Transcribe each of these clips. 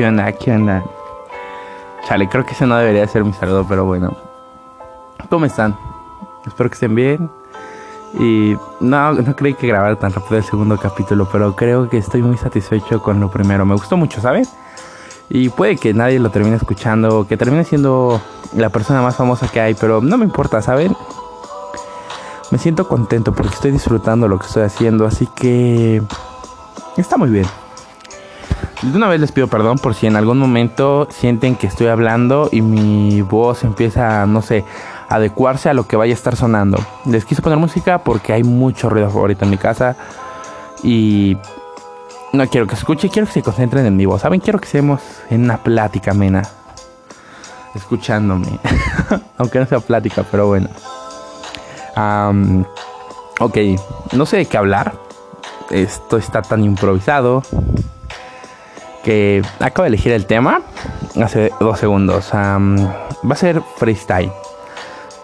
¿Qué onda? ¿Qué onda? Chale, creo que ese no debería ser mi saludo, pero bueno. ¿Cómo están? Espero que estén bien. Y no, no creí que grabar tan rápido el segundo capítulo, pero creo que estoy muy satisfecho con lo primero. Me gustó mucho, ¿sabes? Y puede que nadie lo termine escuchando, que termine siendo la persona más famosa que hay, pero no me importa, ¿saben? Me siento contento porque estoy disfrutando lo que estoy haciendo, así que está muy bien. De una vez les pido perdón por si en algún momento sienten que estoy hablando y mi voz empieza, no sé, adecuarse a lo que vaya a estar sonando. Les quise poner música porque hay mucho ruido favorito en mi casa y no quiero que se escuche, quiero que se concentren en mi voz. ¿Saben? Quiero que seamos en una plática amena. Escuchándome. Aunque no sea plática, pero bueno. ok, no sé de qué hablar. Esto está tan improvisado que acabo de elegir el tema hace dos segundos. va a ser freestyle.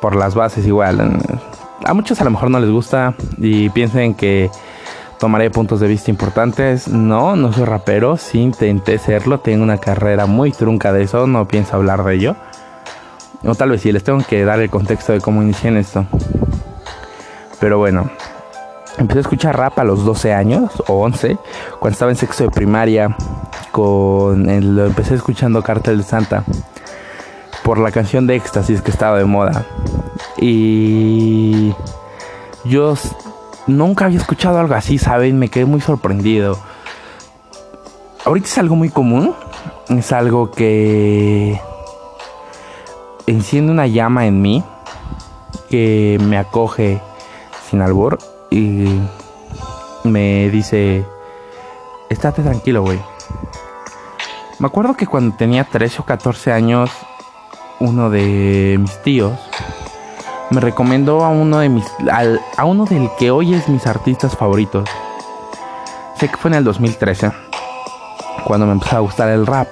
Por las bases igual. A muchos a lo mejor no les gusta y piensen que tomaré puntos de vista importantes. No, no soy rapero. Sí intenté serlo. Tengo una carrera muy trunca de eso. No pienso hablar de ello. O tal vez sí, les tengo que dar el contexto de cómo inicié en esto. Pero bueno, empecé a escuchar rap a los 12 años o 11, cuando estaba en sexto de primaria lo empecé escuchando Cartel de Santa por la canción de Éxtasis que estaba de moda. Y yo nunca había escuchado algo así, ¿saben? Me quedé muy sorprendido. Ahorita es algo muy común. Es algo que enciende una llama en mí. Que me acoge sin albor. Y me dice, estate tranquilo, güey. Me acuerdo que cuando tenía 13 o 14 años, uno de mis tíos me recomendó a uno de mis a uno del que hoy es mis artistas favoritos. Sé que fue en el 2013 cuando me empezó a gustar el rap.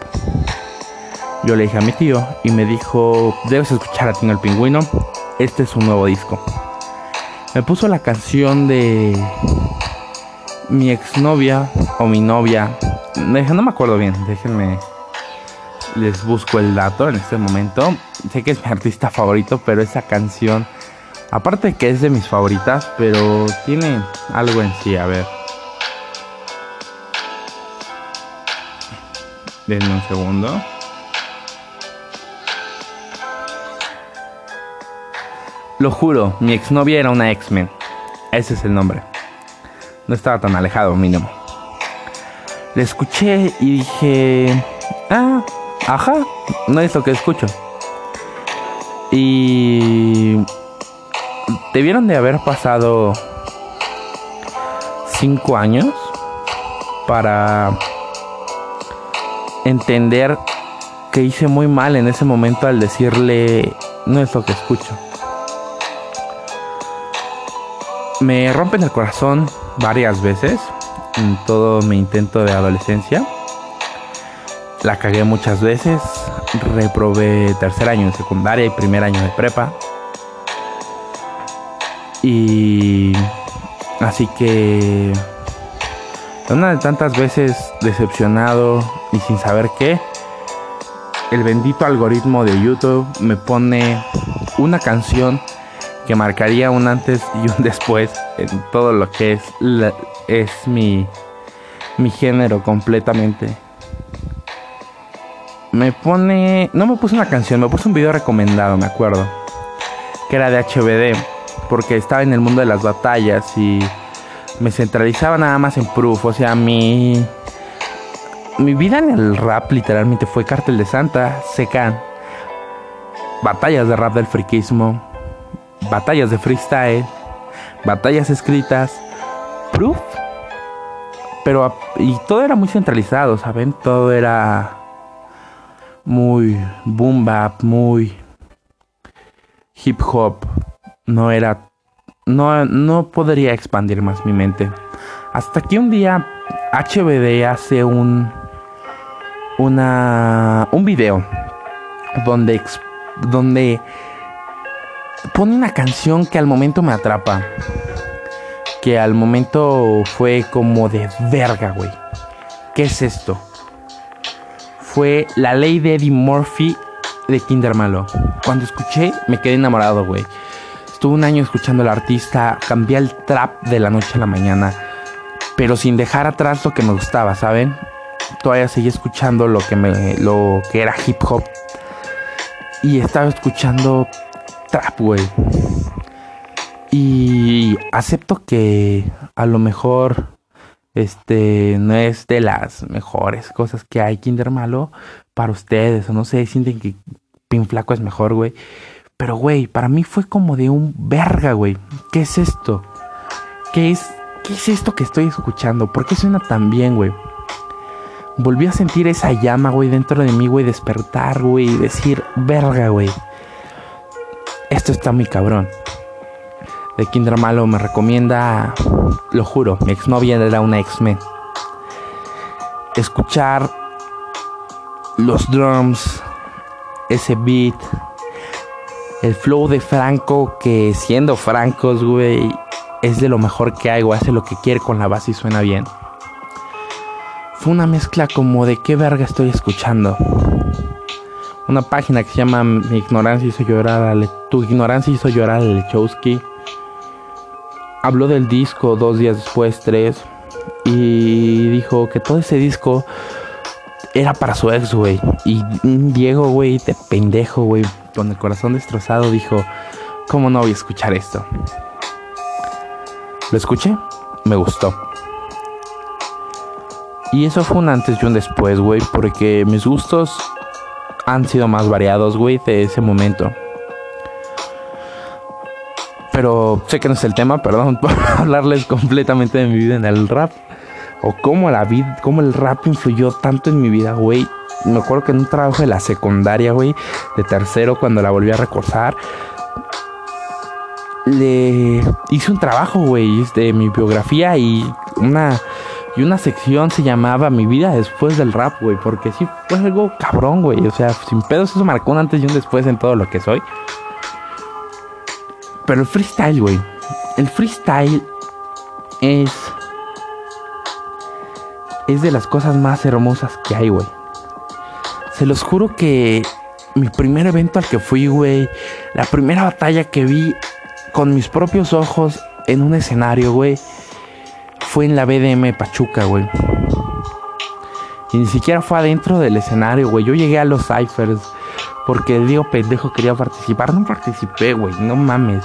Yo le dije a mi tío y me dijo, "Debes escuchar a Tino el Pingüino, este es un nuevo disco." Me puso la canción de mi exnovia o mi novia no me acuerdo bien, déjenme. Les busco el dato en este momento. Sé que es mi artista favorito, pero esa canción, aparte que es de mis favoritas, pero tiene algo en sí, a ver. Denme un segundo. Lo juro, mi exnovia era una X-Men. Ese es el nombre. No estaba tan alejado, mínimo. Le escuché y dije, ah, ajá, no es lo que escucho. Y debieron de haber pasado cinco años para entender que hice muy mal en ese momento al decirle no es lo que escucho. Me rompen el corazón varias veces en todo mi intento de adolescencia. La cagué muchas veces. Reprobé tercer año de secundaria y primer año de prepa. Y así que una de tantas veces decepcionado y sin saber qué, el bendito algoritmo de YouTube me pone una canción que marcaría un antes y un después en todo lo que es es mi, mi género completamente. Me pone... No me puse una canción, me puse un video recomendado, me acuerdo. Que era de HBD. Porque estaba en el mundo de las batallas y me centralizaba nada más en proof. O sea, mi... Mi vida en el rap literalmente fue Cartel de Santa, Secan, batallas de rap del friquismo, batallas de freestyle, batallas escritas, proof pero, y todo era muy centralizado, ¿saben? Todo era muy boom bap, muy hip hop. No era, no, no podría expandir más mi mente. Hasta que un día HBD hace un, una, un video donde, donde pone una canción que al momento me atrapa que al momento fue como de verga, güey. ¿Qué es esto? fue La Ley de Eddie Murphy de Kinder Malo. Cuando escuché, me quedé enamorado, güey. Estuve un año escuchando al artista, cambié el trap de la noche a la mañana, pero sin dejar atrás lo que me gustaba, ¿saben? Todavía seguí escuchando lo que me lo que era hip hop y estaba escuchando trap, güey. Y acepto que a lo mejor este no es de las mejores cosas que hay Kinder Malo para ustedes, o no sé, sienten que Pin Flaco es mejor, güey. Pero, güey, para mí fue como de un verga, güey. ¿Qué es esto? ¿Qué es, ¿Qué es esto que estoy escuchando? ¿Por qué suena tan bien, güey? Volví a sentir esa llama, güey, dentro de mí, güey, despertar, güey, y decir, verga, güey. Esto está muy cabrón. De Kinder Malo me recomienda, lo juro, mi exnovia era una X-Men. Escuchar los drums, ese beat, el flow de Franco, que siendo francos, güey, es de lo mejor que hay, hace lo que quiere con la base y suena bien. Fue una mezcla como de qué verga estoy escuchando. Una página que se llama Mi ignorancia hizo llorar a Tu ignorancia hizo llorar a Lechowski. Habló del disco dos días después, tres. Y dijo que todo ese disco era para su ex, güey. Y Diego, güey, de pendejo, güey, con el corazón destrozado, dijo, ¿cómo no voy a escuchar esto? Lo escuché, me gustó. Y eso fue un antes y un después, güey, porque mis gustos han sido más variados, güey, de ese momento. Pero sé que no es el tema, perdón por hablarles completamente de mi vida en el rap. O cómo la vida, cómo el rap influyó tanto en mi vida, güey. Me acuerdo que en un trabajo de la secundaria, güey, de tercero, cuando la volví a recordar, le hice un trabajo, güey, de mi biografía y una y una sección se llamaba Mi vida después del rap, güey. Porque sí fue algo cabrón, güey. O sea, sin pedos eso marcó un antes y un después en todo lo que soy. Pero el freestyle, güey. El freestyle es... Es de las cosas más hermosas que hay, güey. Se los juro que mi primer evento al que fui, güey. La primera batalla que vi con mis propios ojos en un escenario, güey fue en la BDM Pachuca, güey. Y ni siquiera fue adentro del escenario, güey. Yo llegué a los ciphers porque el Diego pendejo quería participar. No participé, güey. No mames.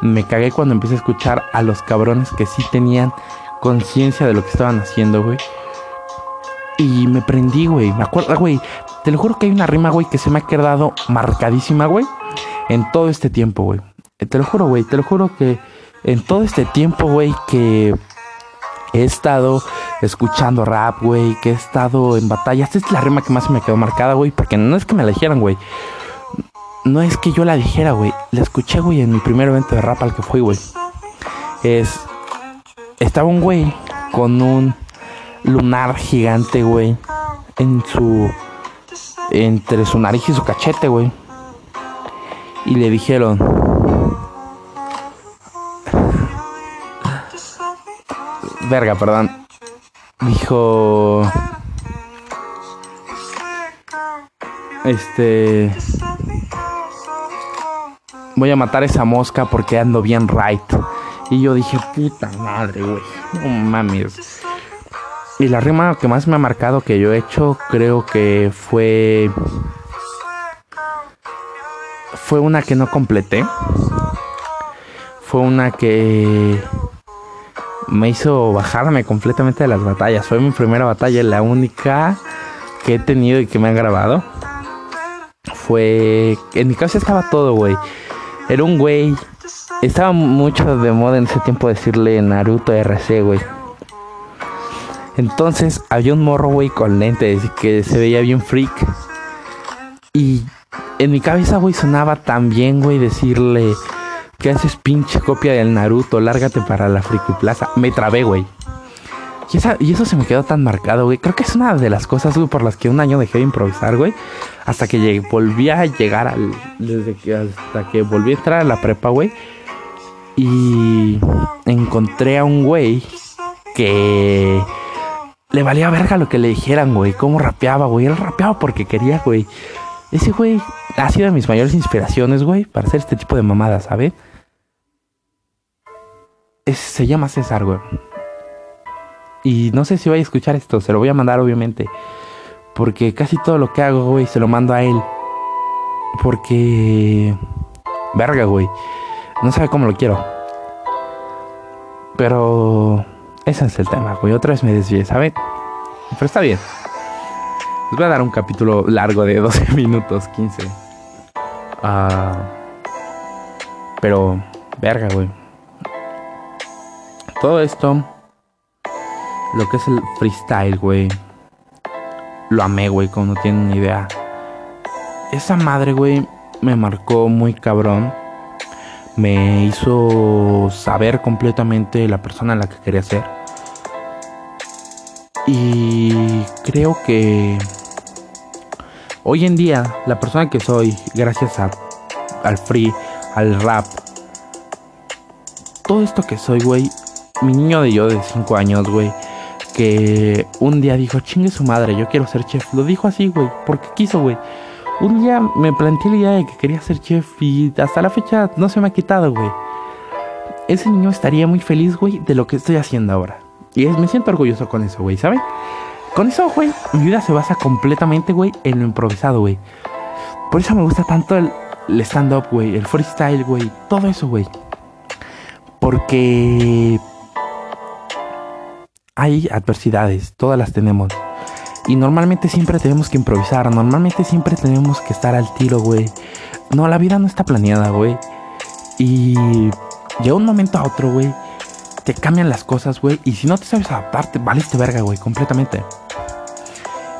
Me cagué cuando empecé a escuchar a los cabrones que sí tenían conciencia de lo que estaban haciendo, güey. Y me prendí, güey. Me acuerdo, güey. Te lo juro que hay una rima, güey, que se me ha quedado marcadísima, güey. En todo este tiempo, güey. Te lo juro, güey. Te lo juro que en todo este tiempo, güey, que he estado escuchando rap, güey, que he estado en batalla. Esta es la rima que más me quedó marcada, güey, porque no es que me la dijeran, güey. No es que yo la dijera, güey. La escuché, güey, en mi primer evento de rap al que fui, güey. Es. Estaba un güey con un lunar gigante, güey, en su. entre su nariz y su cachete, güey. Y le dijeron, verga, perdón. Dijo... Este... Voy a matar esa mosca porque ando bien right. Y yo dije, puta madre, güey. No mames. Y la rima que más me ha marcado que yo he hecho, creo que fue. Fue una que no completé. Fue una que me hizo bajarme completamente de las batallas. Fue mi primera batalla, la única que he tenido y que me han grabado. Fue. En mi casa estaba todo, güey. Era un güey. Estaba mucho de moda en ese tiempo decirle Naruto RC, güey. Entonces había un morro, güey, con lentes que se veía bien freak. Y en mi cabeza, güey, sonaba tan bien, güey, decirle ¿Qué haces pinche copia del Naruto? Lárgate para la Friki Plaza. Me trabé, güey. Y, eso se me quedó tan marcado, güey. Creo que es una de las cosas, güey, por las que un año dejé de improvisar, güey. Hasta que volví a llegar al... Desde que hasta que volví a entrar a la prepa, güey. Y encontré a un güey que le valía verga lo que le dijeran, güey. Cómo rapeaba, güey. Él rapeaba porque quería, güey. Ese güey ha sido de mis mayores inspiraciones, güey, para hacer este tipo de mamadas, ¿sabes? se llama César, güey. Y no sé si voy a escuchar esto, se lo voy a mandar, obviamente. Porque casi todo lo que hago, güey, se lo mando a él. Porque. Verga, güey. No sabe cómo lo quiero. Pero. Ese es el tema, güey. Otra vez me desvié, ¿sabe? Pero está bien. Les voy a dar un capítulo largo de 12 minutos, 15. Ah, pero, verga, güey. Todo esto, lo que es el freestyle, güey. Lo amé, güey, como no tienen ni idea. Esa madre, güey, me marcó muy cabrón. Me hizo saber completamente la persona en la que quería ser y creo que hoy en día la persona que soy, gracias al free, al rap, todo esto que soy, güey, mi niño de yo de 5 años, güey, que un día dijo, chingue su madre, yo quiero ser chef. Lo dijo así, güey, porque quiso, güey. Un día me planteé la idea de que quería ser chef y hasta la fecha no se me ha quitado, güey. Ese niño estaría muy feliz, güey, de lo que estoy haciendo ahora. Y me siento orgulloso con eso, güey, ¿saben? Con eso, güey, mi vida se basa completamente, güey, en lo improvisado, güey. Por eso me gusta tanto el, stand-up, güey, el freestyle, güey, todo eso, güey. Porque hay adversidades, todas las tenemos. Y normalmente siempre tenemos que improvisar, normalmente siempre tenemos que estar al tiro, güey. No, la vida no está planeada, güey. Y llega un momento a otro, güey, te cambian las cosas, güey. Y si no te sabes adaptarte, valiste verga, güey, completamente.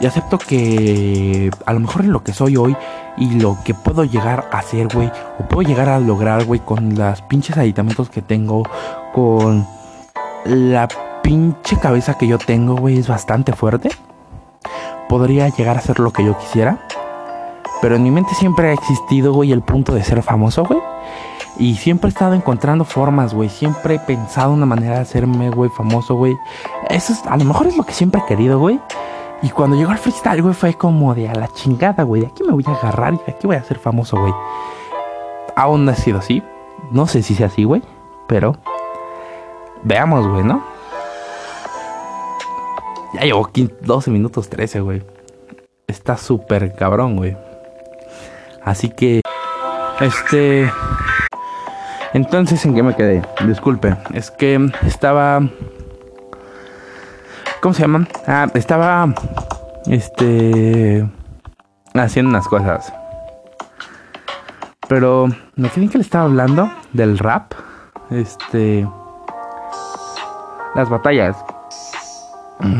Y acepto que a lo mejor lo que soy hoy y lo que puedo llegar a hacer, güey, o puedo llegar a lograr, güey, con las pinches aditamentos que tengo, con la pinche cabeza que yo tengo, güey, es bastante fuerte. Podría llegar a ser lo que yo quisiera. Pero en mi mente siempre ha existido, güey, el punto de ser famoso, güey. Y siempre he estado encontrando formas, güey. Siempre he pensado una manera de hacerme, güey, famoso, güey. Eso es, a lo mejor es lo que siempre he querido, güey. Y cuando llegó el freestyle, güey, fue como de a la chingada, güey. De aquí me voy a agarrar y de aquí voy a ser famoso, güey. Aún no ha sido así. No sé si sea así, güey. Pero veamos, güey, ¿no? Ya llevo 12 minutos 13, güey. Está súper cabrón, güey. Así que, este... Entonces, ¿en qué me quedé? Disculpe, es que estaba... ¿Cómo se llama? Ah, estaba... Este... Haciendo unas cosas. Pero me quedé que le estaba hablando del rap. Este... Las batallas.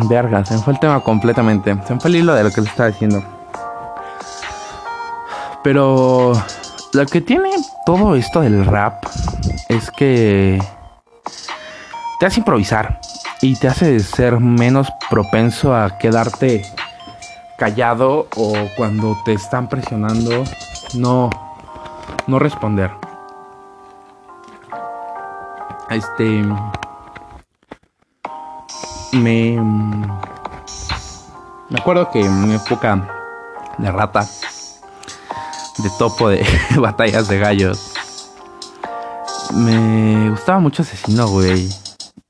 Verga, se me fue el tema completamente. Se me fue el hilo de lo que le estaba diciendo. Pero lo que tiene todo esto del rap es que te hace improvisar y te hace ser menos propenso a quedarte callado o cuando te están presionando no no responder. Este me me acuerdo que en mi época de rata de topo de batallas de gallos. Me gustaba mucho Asesino, güey.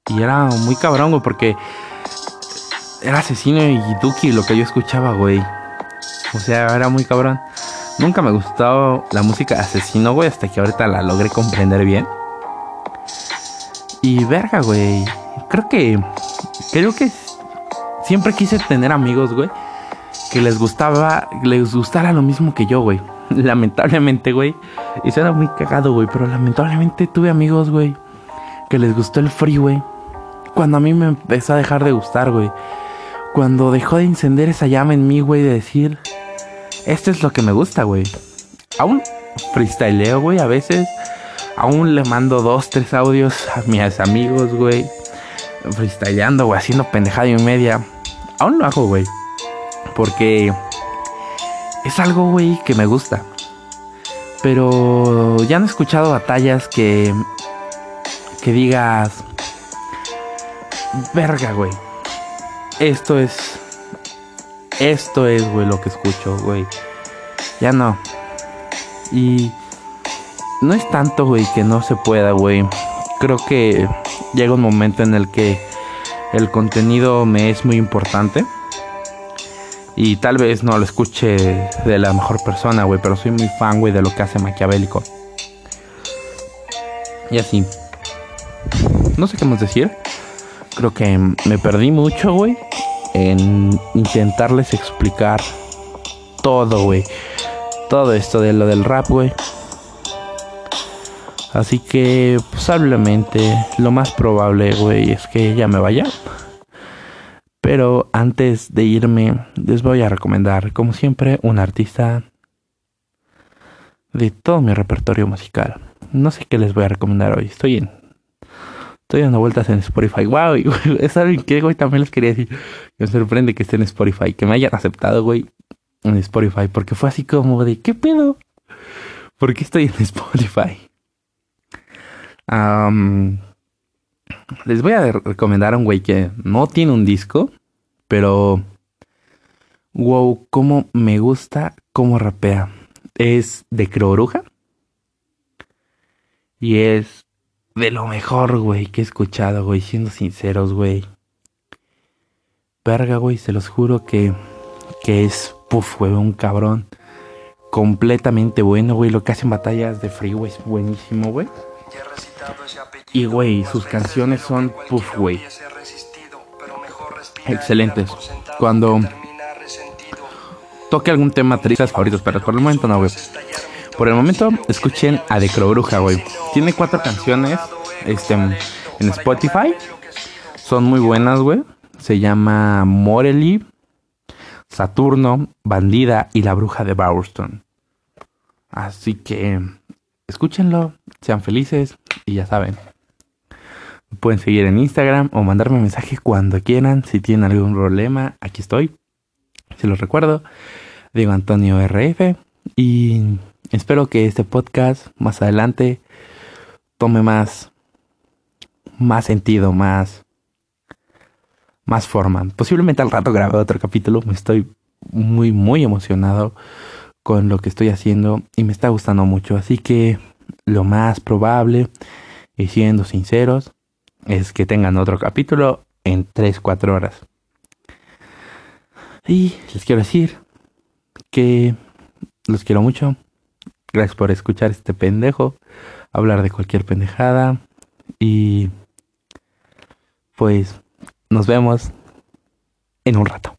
Y era muy cabrón, güey, porque era Asesino y Duki lo que yo escuchaba, güey. O sea, era muy cabrón. Nunca me gustó la música de Asesino, güey, hasta que ahorita la logré comprender bien. Y verga, güey. Creo que. Creo que siempre quise tener amigos, güey. Que les gustaba. Les gustara lo mismo que yo, güey. lamentablemente, güey. Y suena muy cagado, güey. Pero lamentablemente tuve amigos, güey. Que les gustó el free, güey. Cuando a mí me empezó a dejar de gustar, güey. Cuando dejó de encender esa llama en mí, güey. De decir, esto es lo que me gusta, güey. Aún freestyleo, güey, a veces. Aún le mando dos, tres audios a mis amigos, güey. Freestyleando, güey, haciendo pendejada y media. Aún lo hago, güey. Porque es algo, güey, que me gusta. Pero ya no he escuchado batallas que. que digas. Verga, güey. esto es. Esto es, güey, lo que escucho, güey. Ya no. Y. No es tanto, güey, que no se pueda, güey. Creo que llega un momento en el que el contenido me es muy importante. Y tal vez no lo escuche de la mejor persona, güey, pero soy muy fan, güey, de lo que hace Maquiavélico. Y así. No sé qué más decir. Creo que me perdí mucho, güey, en intentarles explicar todo, güey. Todo esto de lo del rap, güey. Así que, probablemente, lo más probable, güey, es que ya me vaya. Pero antes de irme, les voy a recomendar, como siempre, un artista de todo mi repertorio musical. No sé qué les voy a recomendar hoy. Estoy en. Estoy dando vueltas en Spotify. Wow, ¿saben qué, güey? También les quería decir. Me sorprende que esté en Spotify. Que me hayan aceptado, güey, en Spotify. Porque fue así como de, ¿qué pedo? ¿Por qué estoy en Spotify? les voy a recomendar a un güey que no tiene un disco, pero wow, cómo me gusta cómo rapea. Es de Croruja y es de lo mejor, güey, que he escuchado, güey, siendo sinceros, güey. Verga, güey, se los juro que, que es, puff, güey, un cabrón completamente bueno, güey. Lo que hacen batallas de freeway es buenísimo, güey. Y, güey, sus canciones son puff, güey. Excelentes. Cuando toque algún tema triste favoritos, pero por el momento no, güey. Por el momento, escuchen a The Crow Bruja, güey. Tiene cuatro canciones este, en Spotify. Son muy buenas, güey. Se llama Morelli, Saturno, Bandida y La Bruja de Bowerston. Así que escúchenlo, sean felices y ya saben. Pueden seguir en Instagram o mandarme mensaje cuando quieran. Si tienen algún problema, aquí estoy. Se los recuerdo. Digo Antonio RF. Y espero que este podcast más adelante tome más, más sentido, más, más forma. Posiblemente al rato grabe otro capítulo. Me estoy muy, muy emocionado con lo que estoy haciendo y me está gustando mucho. Así que lo más probable, y siendo sinceros, es que tengan otro capítulo en 3-4 horas. Y les quiero decir que los quiero mucho. Gracias por escuchar este pendejo, hablar de cualquier pendejada. Y pues nos vemos en un rato.